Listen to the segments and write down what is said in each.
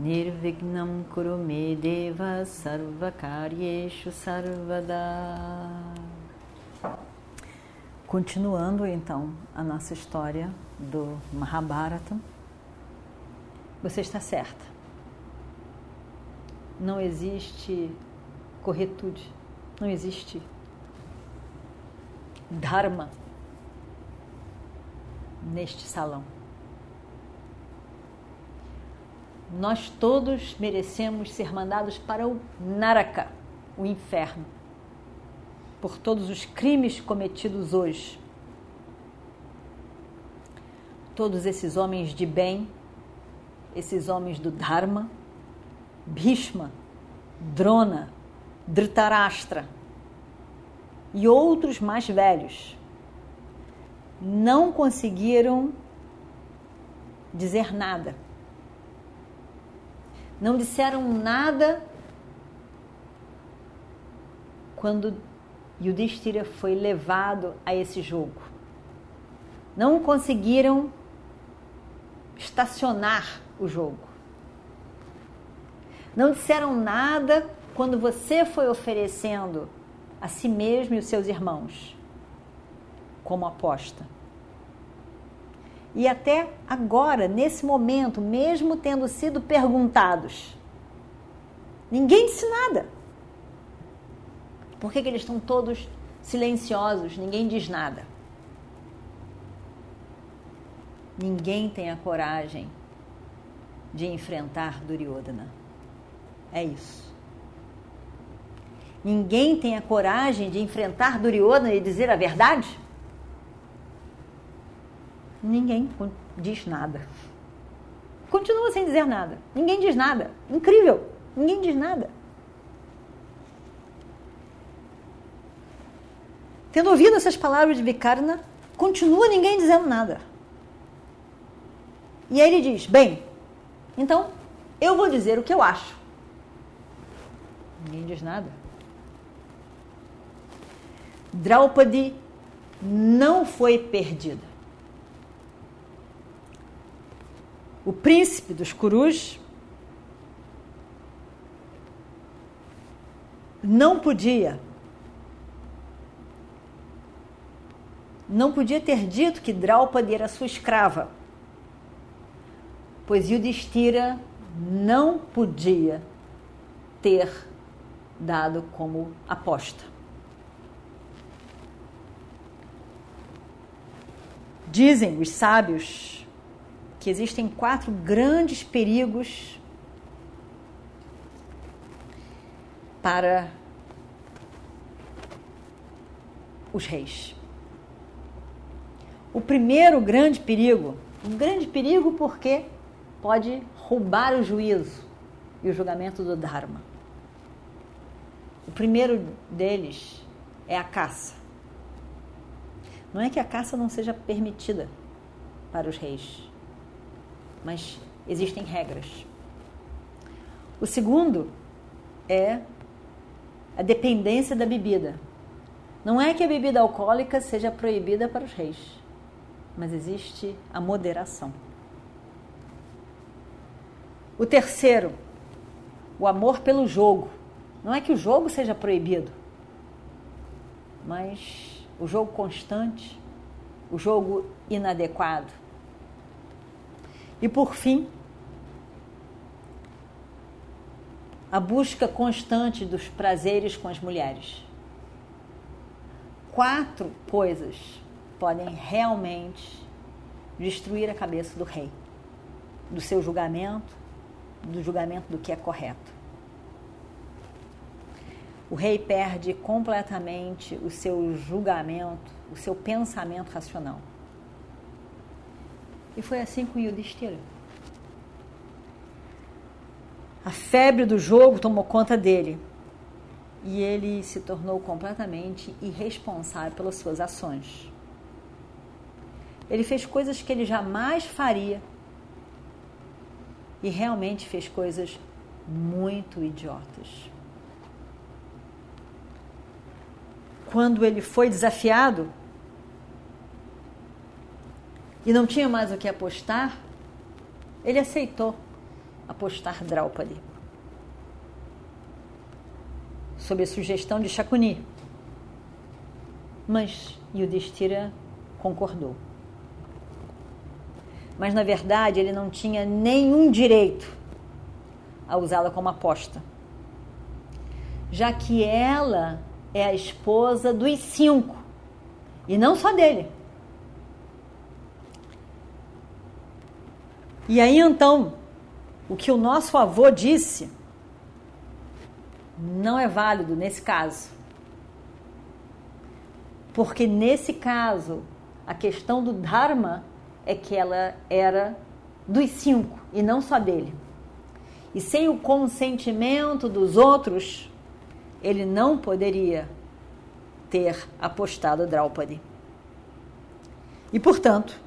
Nirvignam Kurume Deva Sarvakaryeshu Sarvada Continuando então a nossa história do Mahabharata, você está certa. Não existe corretude, não existe Dharma neste salão. Nós todos merecemos ser mandados para o Naraka, o inferno, por todos os crimes cometidos hoje. Todos esses homens de bem, esses homens do Dharma, Bhishma, Drona, Dhritarashtra, e outros mais velhos não conseguiram dizer nada. Não disseram nada quando Yudhishthira foi levado a esse jogo. Não conseguiram estacionar o jogo. Não disseram nada quando você foi oferecendo a si mesmo e os seus irmãos como aposta. E até agora, nesse momento, mesmo tendo sido perguntados, ninguém disse nada. Por que, que eles estão todos silenciosos? Ninguém diz nada. Ninguém tem a coragem de enfrentar Duryodhana. É isso. Ninguém tem a coragem de enfrentar Duryodhana e dizer a verdade? Ninguém diz nada. Continua sem dizer nada. Ninguém diz nada. Incrível. Ninguém diz nada. Tendo ouvido essas palavras de Vikarna, continua ninguém dizendo nada. E aí ele diz: Bem, então eu vou dizer o que eu acho. Ninguém diz nada. Draupadi não foi perdida. O príncipe dos Kurus não podia não podia ter dito que Draupadi era sua escrava, pois Yudhishthira não podia ter dado como aposta. Dizem os sábios que existem quatro grandes perigos para os reis. O primeiro grande perigo, um grande perigo porque pode roubar o juízo e o julgamento do Dharma. O primeiro deles é a caça. Não é que a caça não seja permitida para os reis, mas existem regras. O segundo é a dependência da bebida. Não é que a bebida alcoólica seja proibida para os reis, mas existe a moderação. O terceiro, o amor pelo jogo. Não é que o jogo seja proibido, mas o jogo constante, o jogo inadequado. E por fim, a busca constante dos prazeres com as mulheres. Quatro coisas podem realmente destruir a cabeça do rei, do seu julgamento, do julgamento do que é correto o rei perde completamente o seu julgamento, o seu pensamento racional. E foi assim com Yudhishthira. A febre do jogo tomou conta dele e ele se tornou completamente irresponsável pelas suas ações. Ele fez coisas que ele jamais faria e realmente fez coisas muito idiotas. Quando ele foi desafiado e não tinha mais o que apostar, ele aceitou apostar Draupadi. Sob a sugestão de Shakuni. Mas Yudhishthira concordou. Mas na verdade ele não tinha nenhum direito a usá-la como aposta. Já que ela é a esposa dos cinco. E não só dele. E aí então, o que o nosso avô disse não é válido nesse caso. Porque nesse caso, a questão do Dharma é que ela era dos cinco e não só dele. E sem o consentimento dos outros, ele não poderia ter apostado Draupadi. E, portanto,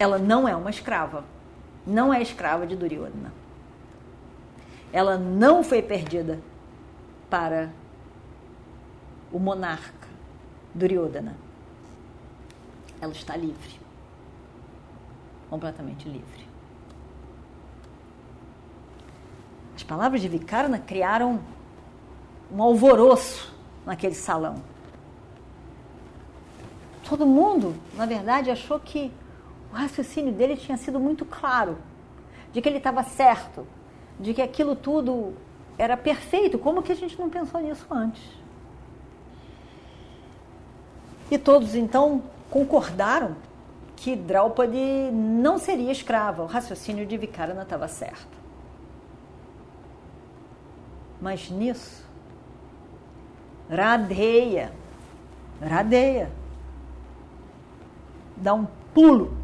ela não é uma escrava não é escrava de Duryodhana. Ela não foi perdida para o monarca Duryodhana. Ela está livre. Completamente livre. As palavras de Vikarna criaram um alvoroço naquele salão. Todo mundo, na verdade, achou que o raciocínio dele tinha sido muito claro, de que ele estava certo, de que aquilo tudo era perfeito. Como que a gente não pensou nisso antes? E todos então concordaram que Draupadi não seria escrava. O raciocínio de Vikarana estava certo. Mas nisso, Radeia, Radeia, dá um pulo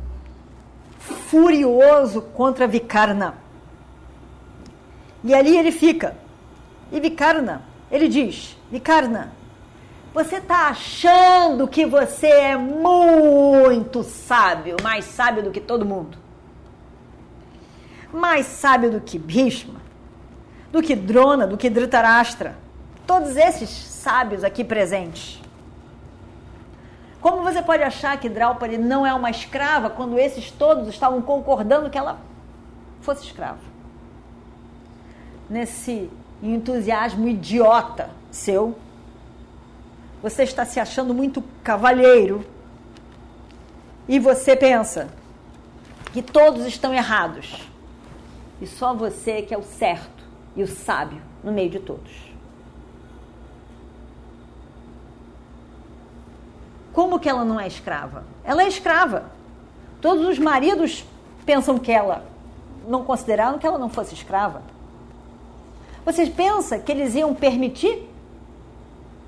furioso contra Vikarna. E ali ele fica. E Vikarna, ele diz: Vikarna, você está achando que você é muito sábio, mais sábio do que todo mundo. Mais sábio do que Bhishma, do que Drona, do que Dhritarashtra. Todos esses sábios aqui presentes. Como você pode achar que Draupadi não é uma escrava quando esses todos estavam concordando que ela fosse escrava? Nesse entusiasmo idiota seu, você está se achando muito cavalheiro e você pensa que todos estão errados e só você que é o certo e o sábio no meio de todos. Como que ela não é escrava? Ela é escrava. Todos os maridos pensam que ela não consideraram que ela não fosse escrava. Vocês pensam que eles iam permitir?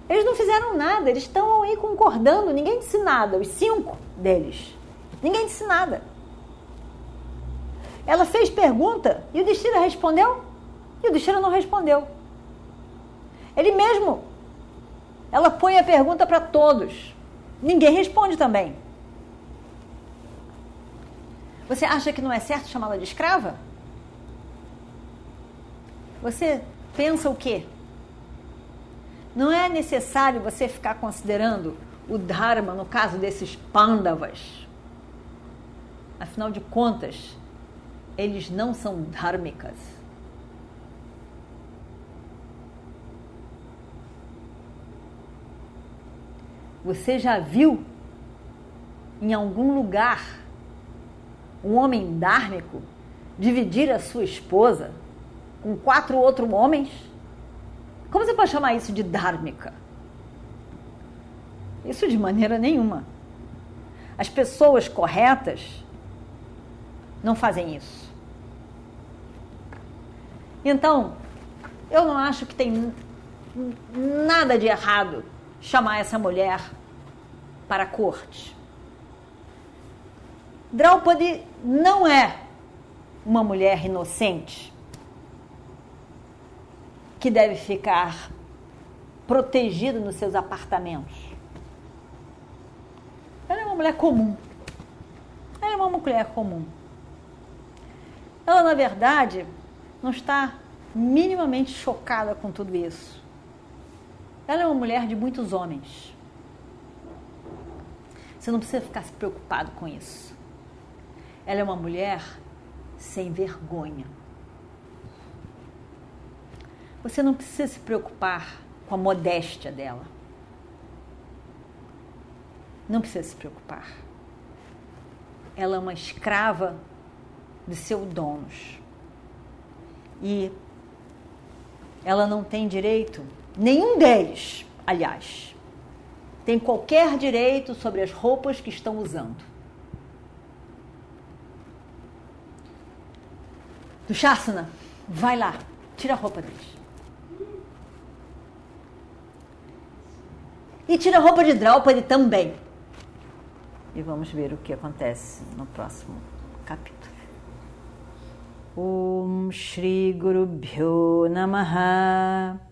Eles não fizeram nada, eles estão aí concordando, ninguém disse nada, os cinco deles. Ninguém disse nada. Ela fez pergunta e o Destino respondeu e o Destino não respondeu. Ele mesmo. Ela põe a pergunta para todos. Ninguém responde também. Você acha que não é certo chamá-la de escrava? Você pensa o quê? Não é necessário você ficar considerando o Dharma no caso desses Pandavas. Afinal de contas, eles não são dhármicas. Você já viu em algum lugar um homem dármico dividir a sua esposa com quatro outros homens? Como você pode chamar isso de dármica? Isso de maneira nenhuma. As pessoas corretas não fazem isso. Então, eu não acho que tem nada de errado chamar essa mulher para a corte. Draupadi não é uma mulher inocente. que deve ficar protegida nos seus apartamentos. Ela é uma mulher comum. Ela é uma mulher comum. Ela, na verdade, não está minimamente chocada com tudo isso. Ela é uma mulher de muitos homens. Você não precisa ficar se preocupado com isso. Ela é uma mulher sem vergonha. Você não precisa se preocupar com a modéstia dela. Não precisa se preocupar. Ela é uma escrava de seus donos. E ela não tem direito, nenhum deles, aliás, tem qualquer direito sobre as roupas que estão usando. Do Sharsana, vai lá, tira a roupa deles. E tira a roupa de Draupadi também. E vamos ver o que acontece no próximo capítulo. Om Shri Guru Bhyo Namaha